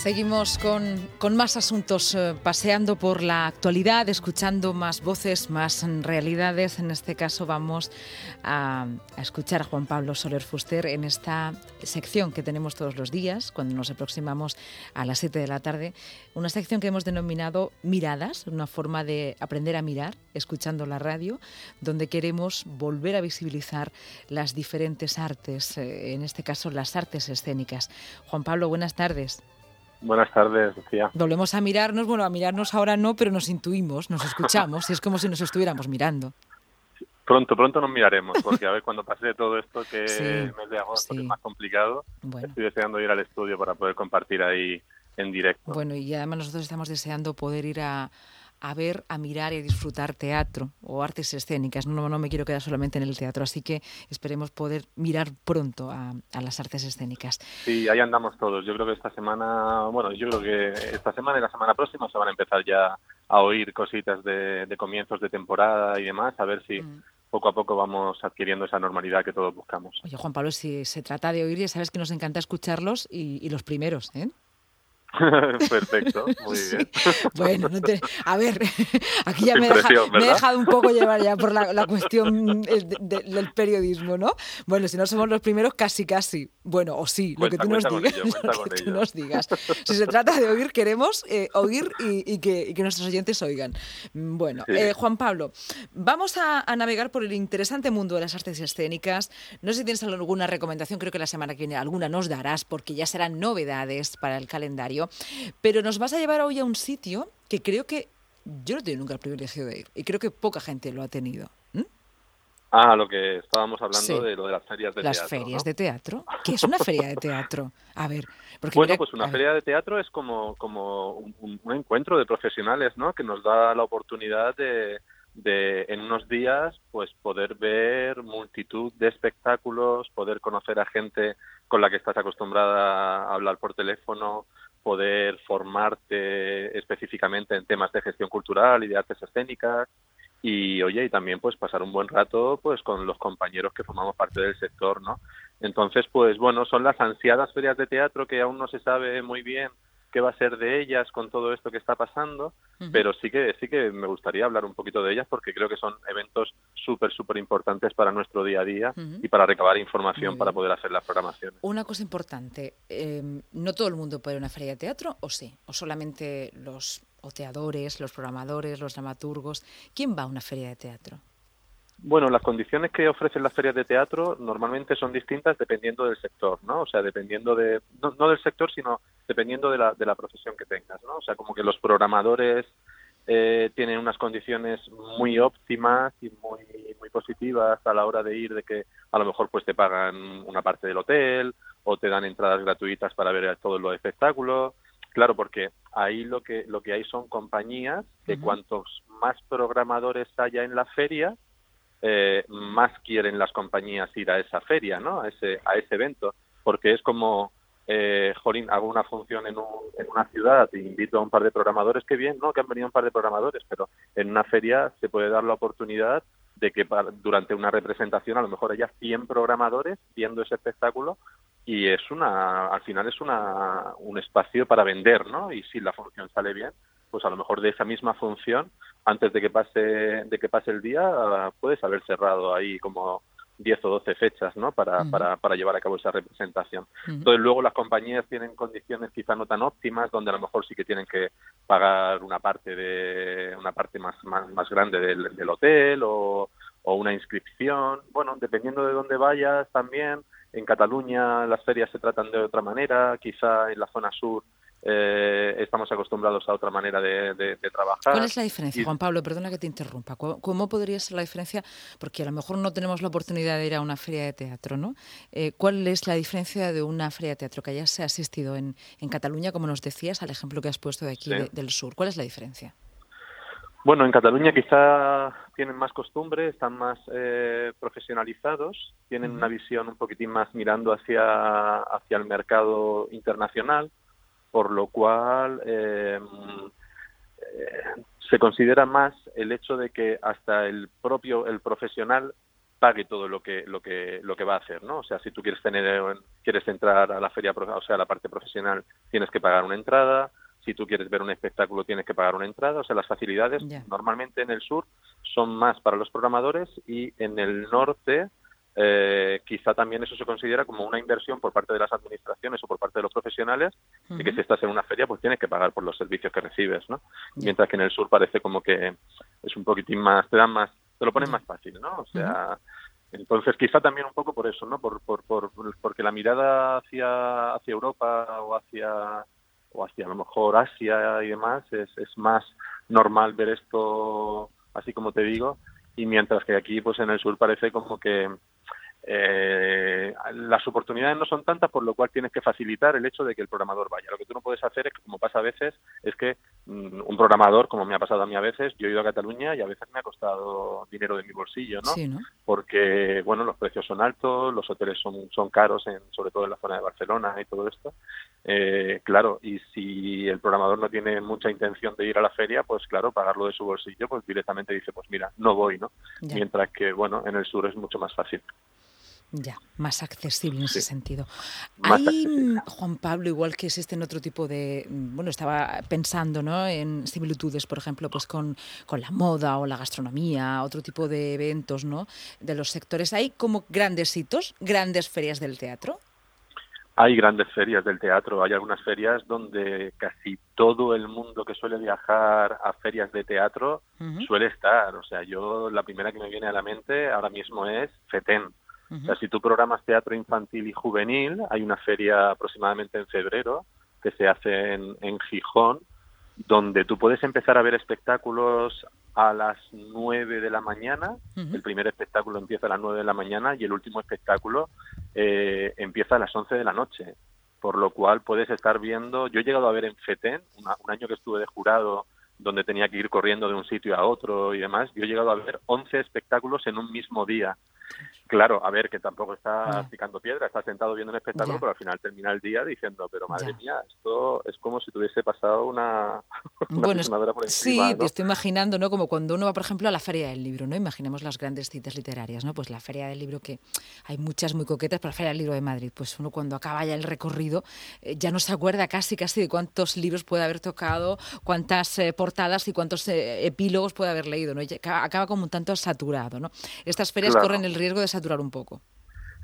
Seguimos con, más asuntos, eh, paseando por la actualidad, escuchando más voces, más realidades. En este caso vamos a, escuchar a Juan Pablo Soler Fuster en esta sección que tenemos todos los días, cuando nos aproximamos a las 7 de la tarde. Una sección que hemos denominado Miradas, una forma de aprender a mirar, escuchando la radio, donde queremos volver a visibilizar las diferentes artes, eh, en este caso las artes escénicas. Juan Pablo, buenas tardes. Buenas tardes, Lucía. Volvemos a mirarnos, bueno, a mirarnos ahora no, pero nos intuimos, nos escuchamos, y es como si nos estuviéramos mirando. Pronto, pronto nos miraremos, porque a ver cuando pase todo esto, que el mes de agosto es más complicado, estoy deseando ir al estudio para poder compartir ahí en directo. Bueno, y además nosotros estamos deseando poder ir a, a ver, a mirar y a disfrutar teatro o artes escénicas. No, no me quiero quedar solamente en el teatro, así que esperemos poder mirar pronto a, las artes escénicas. Sí, ahí andamos todos. Yo creo que esta semana, bueno, yo creo que esta semana y la semana próxima se van a empezar ya a oír cositas de, comienzos de temporada y demás, a ver si... Mm. poco a poco vamos adquiriendo esa normalidad que todos buscamos. Oye, Juan Pablo, si se trata de oír, ya sabes que nos encanta escucharlos y, y los primeros, ¿eh? Perfecto, muy bien. Bueno, a ver, aquí ya me, he dejado un poco llevar ya por la, cuestión del periodismo, ¿no? Bueno, si no somos los primeros, casi, casi. Bueno, o sí, lo que tú nos digas. lo que tú nos digas. Si se trata de oír, queremos eh, oír y, que, nuestros oyentes oigan. Bueno, eh, Juan Pablo, vamos a, navegar por el interesante mundo de las artes escénicas. No sé si tienes alguna recomendación, creo que la semana que viene alguna nos darás, porque ya serán novedades para el calendario pero nos vas a llevar hoy a un sitio que creo que yo no he tenido nunca el privilegio de ir y creo que poca gente lo ha tenido. Ah, lo que estábamos hablando de lo de las ferias de teatro. Las ferias de teatro. ¿Qué es una feria de teatro? A ver. Porque bueno, pues una feria de teatro es como, como un, encuentro de profesionales, ¿no? Que nos da la oportunidad de, de, en unos días, pues poder ver multitud de espectáculos, poder conocer a gente con la que estás acostumbrada a hablar por teléfono, poder formarte específicamente en temas de gestión cultural y de artes escénicas y oye y también pues pasar un buen rato pues con los compañeros que formamos parte del sector no entonces pues bueno son las ansiadas ferias de teatro que aún no se sabe muy bien qué va a ser de ellas con todo esto que está pasando, pero sí que sí que me gustaría hablar un poquito de ellas porque creo que son eventos súper súper importantes para nuestro día a día y para recabar información para poder hacer las programaciones. Una cosa importante, em, no todo el mundo puede ir a una feria de teatro, o sí, o solamente los oteadores, los programadores, los dramaturgos. ¿Quién va a una feria de teatro? Bueno, las condiciones que ofrecen las ferias de teatro normalmente son distintas dependiendo del sector, ¿no? O sea, dependiendo de, no, del sector, sino dependiendo de la, de la profesión que tengas, ¿no? O sea, como que los programadores eh, tienen unas condiciones muy óptimas y muy, muy positivas a la hora de ir, de que a lo mejor pues te pagan una parte del hotel o te dan entradas gratuitas para ver todos los espectáculos. Claro, porque ahí lo que, lo que hay son compañías que cuantos más programadores haya en la feria, eh, más quieren las compañías ir a esa feria, ¿no? A ese, a ese evento, porque es como, eh, Jorín, hago una función en, en una ciudad e invito a un par de programadores, que bien, ¿no? Que han venido un par de programadores, pero en una feria se puede dar la oportunidad de que durante una representación a lo mejor haya 100 programadores viendo ese espectáculo y es una, al final es una, un espacio para vender, ¿no? Y si la función sale bien, pues a lo mejor de esa misma función, antes de que pase, de que pase el día, puedes haber cerrado ahí como 10 o 12 fechas, ¿no? Para, para, para llevar a cabo esa representación. Entonces luego las compañías tienen condiciones quizá no tan óptimas, donde a lo mejor sí que tienen que pagar una parte de, una parte más, más, grande del, del hotel o, o una inscripción. Bueno, dependiendo de dónde vayas también, en Cataluña las ferias se tratan de otra manera, quizá en la zona sur eh, estamos acostumbrados a otra manera de, trabajar. ¿Cuál es la diferencia, Juan Pablo? Perdona que te interrumpa. ¿Cómo, podría ser la diferencia? Porque a lo mejor no tenemos la oportunidad de ir a una feria de teatro, ¿no? Eh, ¿Cuál es la diferencia de una feria de teatro que se ha asistido en, Cataluña, como nos decías, al ejemplo que has puesto de aquí del sur? ¿Cuál es la diferencia? Bueno, en Cataluña quizá tienen más costumbre, están más eh, profesionalizados, tienen una visión un poquitín más mirando hacia, hacia el mercado internacional, por lo cual eh, eh, se considera más el hecho de que hasta el propio el profesional pague todo lo que lo que lo que va a hacer, ¿no? O sea, si tú quieres tener quieres entrar a la feria, o sea, a la parte profesional, tienes que pagar una entrada. Si tú quieres ver un espectáculo, tienes que pagar una entrada. O sea, las facilidades normalmente en el sur son más para los programadores y en el norte eh, quizá también eso se considera como una inversión por parte de las administraciones o por parte de los profesionales y que si estás en una feria pues tienes que pagar por los servicios que recibes, ¿no? Mientras que en el sur parece como que es un poquitín más, te dan más, te lo ponen más fácil, ¿no? O sea, entonces quizá también un poco por eso, ¿no? Por, por, por, porque la mirada hacia, hacia Europa o hacia o hacia a lo mejor Asia y demás es, es más normal ver esto así como te digo y mientras que aquí pues en el sur parece como que eh, las oportunidades no son tantas, por lo cual tienes que facilitar el hecho de que el programador vaya. Lo que tú no puedes hacer es, como pasa a veces, es que mm, un programador, como me ha pasado a mí a veces, yo he ido a Cataluña y a veces me ha costado dinero de mi bolsillo, ¿no? Porque, bueno, los precios son altos, los hoteles son, son caros, en, sobre todo en la zona de Barcelona y todo esto. Eh, claro, y si el programador no tiene mucha intención de ir a la feria, pues claro, pagarlo de su bolsillo, pues directamente dice, pues mira, no voy, ¿no? Mientras que, bueno, en el sur es mucho más fácil. Ya, más accesible en ese sentido. Hay, mm, Juan Pablo, igual que existen otro tipo de, mm, bueno, estaba pensando ¿no? en similitudes, por ejemplo, pues con, con, la moda o la gastronomía, otro tipo de eventos ¿no? de los sectores. ¿Hay como grandes hitos, grandes ferias del teatro? Hay grandes ferias del teatro, hay algunas ferias donde casi todo el mundo que suele viajar a ferias de teatro suele estar. O sea, yo la primera que me viene a la mente ahora mismo es FETEN o sea, si tú programas teatro infantil y juvenil, hay una feria aproximadamente en febrero que se hace en, en Gijón, donde tú puedes empezar a ver espectáculos a las 9 de la mañana. El primer espectáculo empieza a las 9 de la mañana y el último espectáculo eh, empieza a las 11 de la noche. Por lo cual puedes estar viendo. Yo he llegado a ver en FETEN, un año que estuve de jurado, donde tenía que ir corriendo de un sitio a otro y demás. Yo he llegado a ver 11 espectáculos en un mismo día. Claro, a ver, que tampoco está picando piedra, está sentado viendo un espectáculo, pero al final termina el día diciendo, pero madre mía, esto es como si tuviese pasado una, bueno, por encima, Sí, te estoy imaginando, ¿no? Como cuando uno va, por ejemplo, a la Feria del Libro, ¿no? Imaginemos las grandes citas literarias, ¿no? Pues la Feria del Libro, que hay muchas muy coquetas, pero la Feria del Libro de Madrid, pues uno cuando acaba ya el recorrido eh, ya no se acuerda casi, casi de cuántos libros puede haber tocado, cuántas eh, portadas y cuántos eh, epílogos puede haber leído, ¿no? acaba como un tanto saturado, ¿no? Estas ferias corren el riesgo de saturar un poco.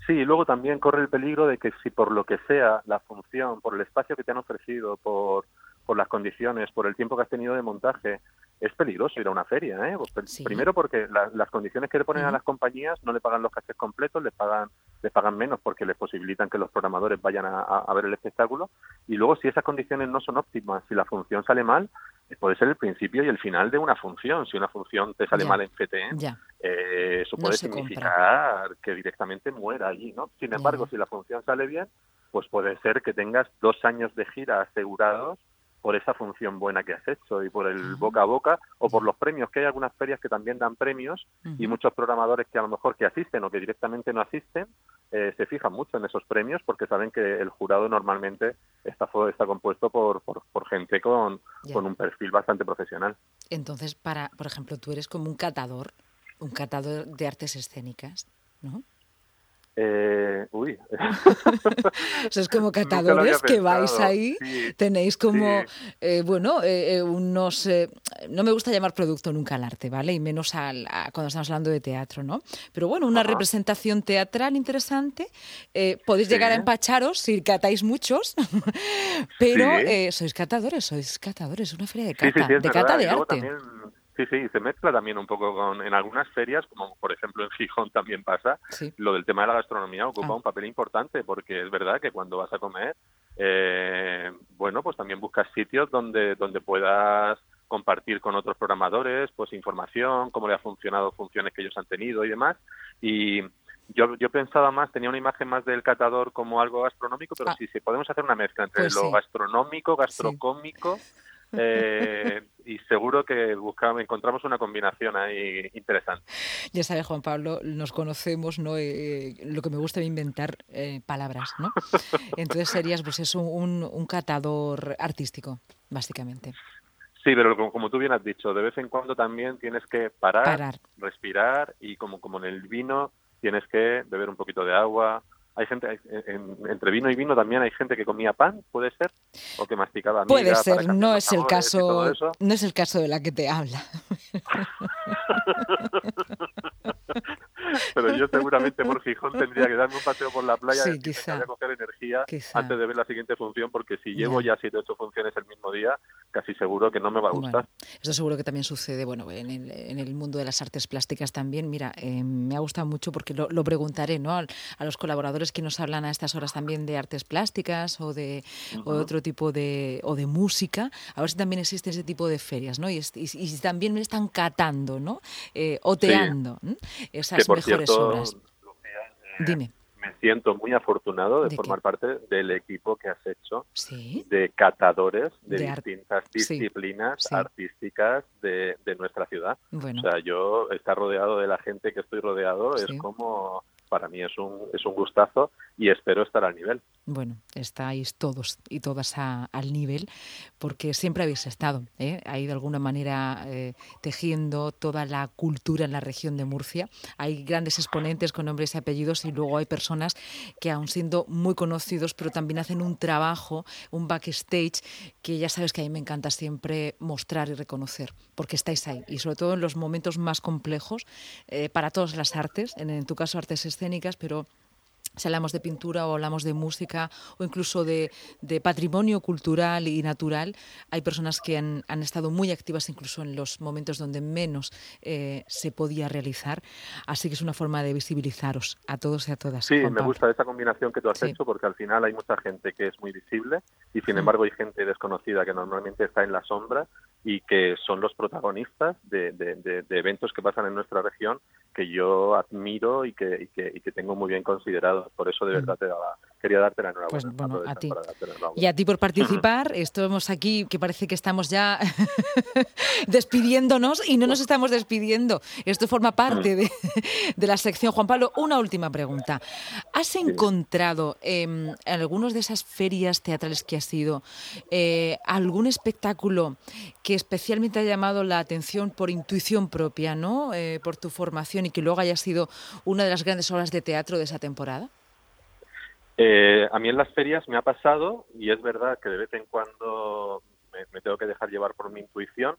Sí, y luego también corre el peligro de que si por lo que sea la función, por el espacio que te han ofrecido, por, por las condiciones, por el tiempo que has tenido de montaje, es peligroso ir a una feria. ¿eh? Pues, primero porque las condiciones que le ponen a las compañías no le pagan los cachés completos, les pagan, les pagan menos porque les posibilitan que los programadores vayan a, ver el espectáculo. Y luego si esas condiciones no son óptimas, si la función sale mal, eh, puede ser el principio y el final de una función. Si una función te sale mal en FTN, eh, eso puede significar que directamente muera allí. ¿no? Sin embargo, si la función sale bien, pues puede ser que tengas dos años de gira asegurados por esa función buena que has hecho y por el boca a boca o por los premios, que hay algunas ferias que también dan premios y muchos programadores que a lo mejor que asisten o que directamente no asisten eh, se fijan mucho en esos premios porque saben que el jurado normalmente está, está compuesto por, por, gente con, con un perfil bastante profesional. Entonces, para, por ejemplo, tú eres como un catador, un catador de artes escénicas, ¿no? Eh, uy. Sois como catadores que vais ahí, tenéis como, eh, bueno, eh, eh, unos, no me gusta llamar producto nunca al arte, ¿vale? Y menos al, cuando estamos hablando de teatro, ¿no? Pero bueno, una representación teatral interesante. podéis llegar a empacharos si catáis muchos, pero sois catadores, sois catadores, una feria de cata, de, cata de arte. Sí, sí, se mezcla también un poco con, en algunas ferias, como por ejemplo en Gijón también pasa, lo del tema de la gastronomía ocupa ah. un papel importante, porque es verdad que cuando vas a comer, eh, bueno, pues también buscas sitios donde, donde puedas compartir con otros programadores, pues información, cómo le ha funcionado, funciones que ellos han tenido y demás, y yo, yo pensaba más, tenía una imagen más del catador como algo gastronómico, pero ah. sí, sí, podemos hacer una mezcla entre pues lo gastronómico, gastrocómico eh, y seguro que buscamos, encontramos una combinación ahí interesante. Ya sabes, Juan Pablo, nos conocemos, ¿no? Eh, lo que me gusta es inventar eh, palabras, ¿no? Entonces serías, pues eso, un, un catador artístico, básicamente. Sí, pero como, tú bien has dicho, de vez en cuando también tienes que parar, respirar y como, como en el vino, tienes que beber un poquito de agua, hay gente entre vino y vino también hay gente que comía pan puede ser o que masticaba miga puede ser no es el caso no es el caso de la que te habla. Pero yo seguramente por Gijón tendría que darme un paseo por la playa y quizá, coger energía antes de ver la siguiente función, porque si llevo ya. siete o ocho funciones el mismo día, casi seguro que no me va a gustar. eso seguro que también sucede, bueno, en el, mundo de las artes plásticas también. Mira, eh, me ha gustado mucho porque lo, preguntaré, ¿no? A, los colaboradores que nos hablan a estas horas también de artes plásticas o de, otro tipo de, o de música, a ver si también existe ese tipo de ferias, ¿no? Y, y, también me están catando, ¿no? Eh, oteando esas mejores obras. Dime me siento muy afortunado de, formar parte del equipo que has hecho de catadores de, distintas disciplinas artísticas de, nuestra ciudad. O sea, yo estar rodeado de la gente que estoy rodeado es como para mí es un, es un gustazo y espero estar al nivel. Bueno, estáis todos y todas al nivel porque siempre habéis estado ¿eh? ahí de alguna manera eh, tejiendo toda la cultura en la región de Murcia. Hay grandes exponentes con nombres y apellidos y luego hay personas que aún siendo muy conocidos pero también hacen un trabajo, un backstage que ya sabes que a mí me encanta siempre mostrar y reconocer porque estáis ahí y sobre todo en los momentos más complejos eh, para todas las artes, en, en tu caso artes escénicas, pero si hablamos de pintura o hablamos de música o incluso de, patrimonio cultural y natural, hay personas que han, estado muy activas incluso en los momentos donde menos eh, se podía realizar. Así que es una forma de visibilizaros a todos y a todas. Sí, me gusta esa combinación que tú has hecho porque al final hay mucha gente que es muy visible y sin embargo hay gente desconocida que normalmente está en la sombra y que son los protagonistas de, eventos que pasan en nuestra región que yo admiro y que, y que tengo muy bien considerado por eso de mm. verdad te daba, quería darte la enhorabuena. Pues, bueno, a ti. Y a ti por participar. Estamos aquí, que parece que estamos ya despidiéndonos y no nos estamos despidiendo. Esto forma parte de, de la sección. Juan Pablo, una última pregunta. ¿Has encontrado en algunas de esas ferias teatrales que has ido eh, algún espectáculo que especialmente ha llamado la atención por intuición propia, ¿no? Eh, por tu formación y que luego haya sido una de las grandes obras de teatro de esa temporada? Eh, a mí en las ferias me ha pasado, y es verdad que de vez en cuando me, tengo que dejar llevar por mi intuición,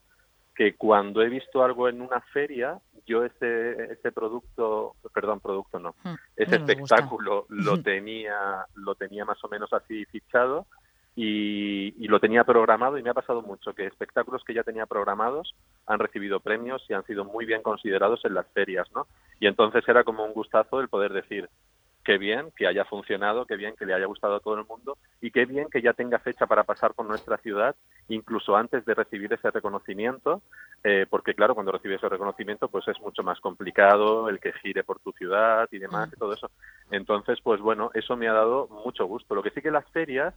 que cuando he visto algo en una feria, yo ese, ese producto, perdón, producto no, hmm, ese espectáculo lo tenía, lo tenía más o menos así fichado y, y, lo tenía programado y me ha pasado mucho que espectáculos que ya tenía programados han recibido premios y han sido muy bien considerados en las ferias, ¿no? Y entonces era como un gustazo el poder decir, qué bien que haya funcionado, qué bien que le haya gustado a todo el mundo y qué bien que ya tenga fecha para pasar por nuestra ciudad, incluso antes de recibir ese reconocimiento, eh, porque claro, cuando recibes ese reconocimiento, pues es mucho más complicado el que gire por tu ciudad y demás y todo eso. Entonces, pues bueno, eso me ha dado mucho gusto. Lo que sí que las ferias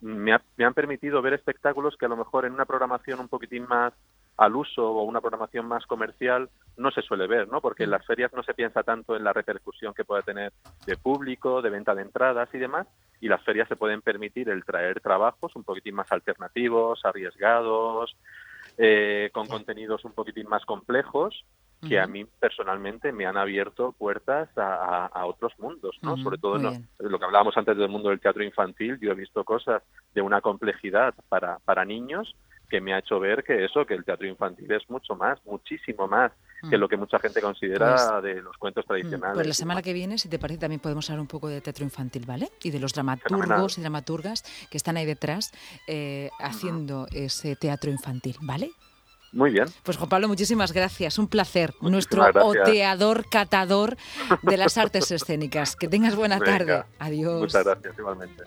me, me han permitido ver espectáculos que a lo mejor en una programación un poquitín más al uso o una programación más comercial no se suele ver, ¿no? Porque en las ferias no se piensa tanto en la repercusión que pueda tener de público, de venta de entradas y demás, y las ferias se pueden permitir el traer trabajos un poquitín más alternativos, arriesgados, eh, con contenidos un poquitín más complejos, que a mí personalmente me han abierto puertas a, otros mundos, ¿no? Sobre todo lo que hablábamos antes del mundo del teatro infantil, yo he visto cosas de una complejidad para, para niños que me ha hecho ver que eso, que el teatro infantil es mucho más, muchísimo más que mm. lo que mucha gente considera pues de los cuentos mm, tradicionales. Pues la semana que viene, si te parece, también podemos hablar un poco de teatro infantil, ¿vale? Y de los dramaturgos y dramaturgas que están ahí detrás eh, haciendo ese teatro infantil, ¿vale? Muy bien. Pues Juan Pablo, muchísimas gracias. Un placer. Nuestro oteador, catador de las artes escénicas. Que tengas buena tarde. Adiós. Muchas gracias, igualmente.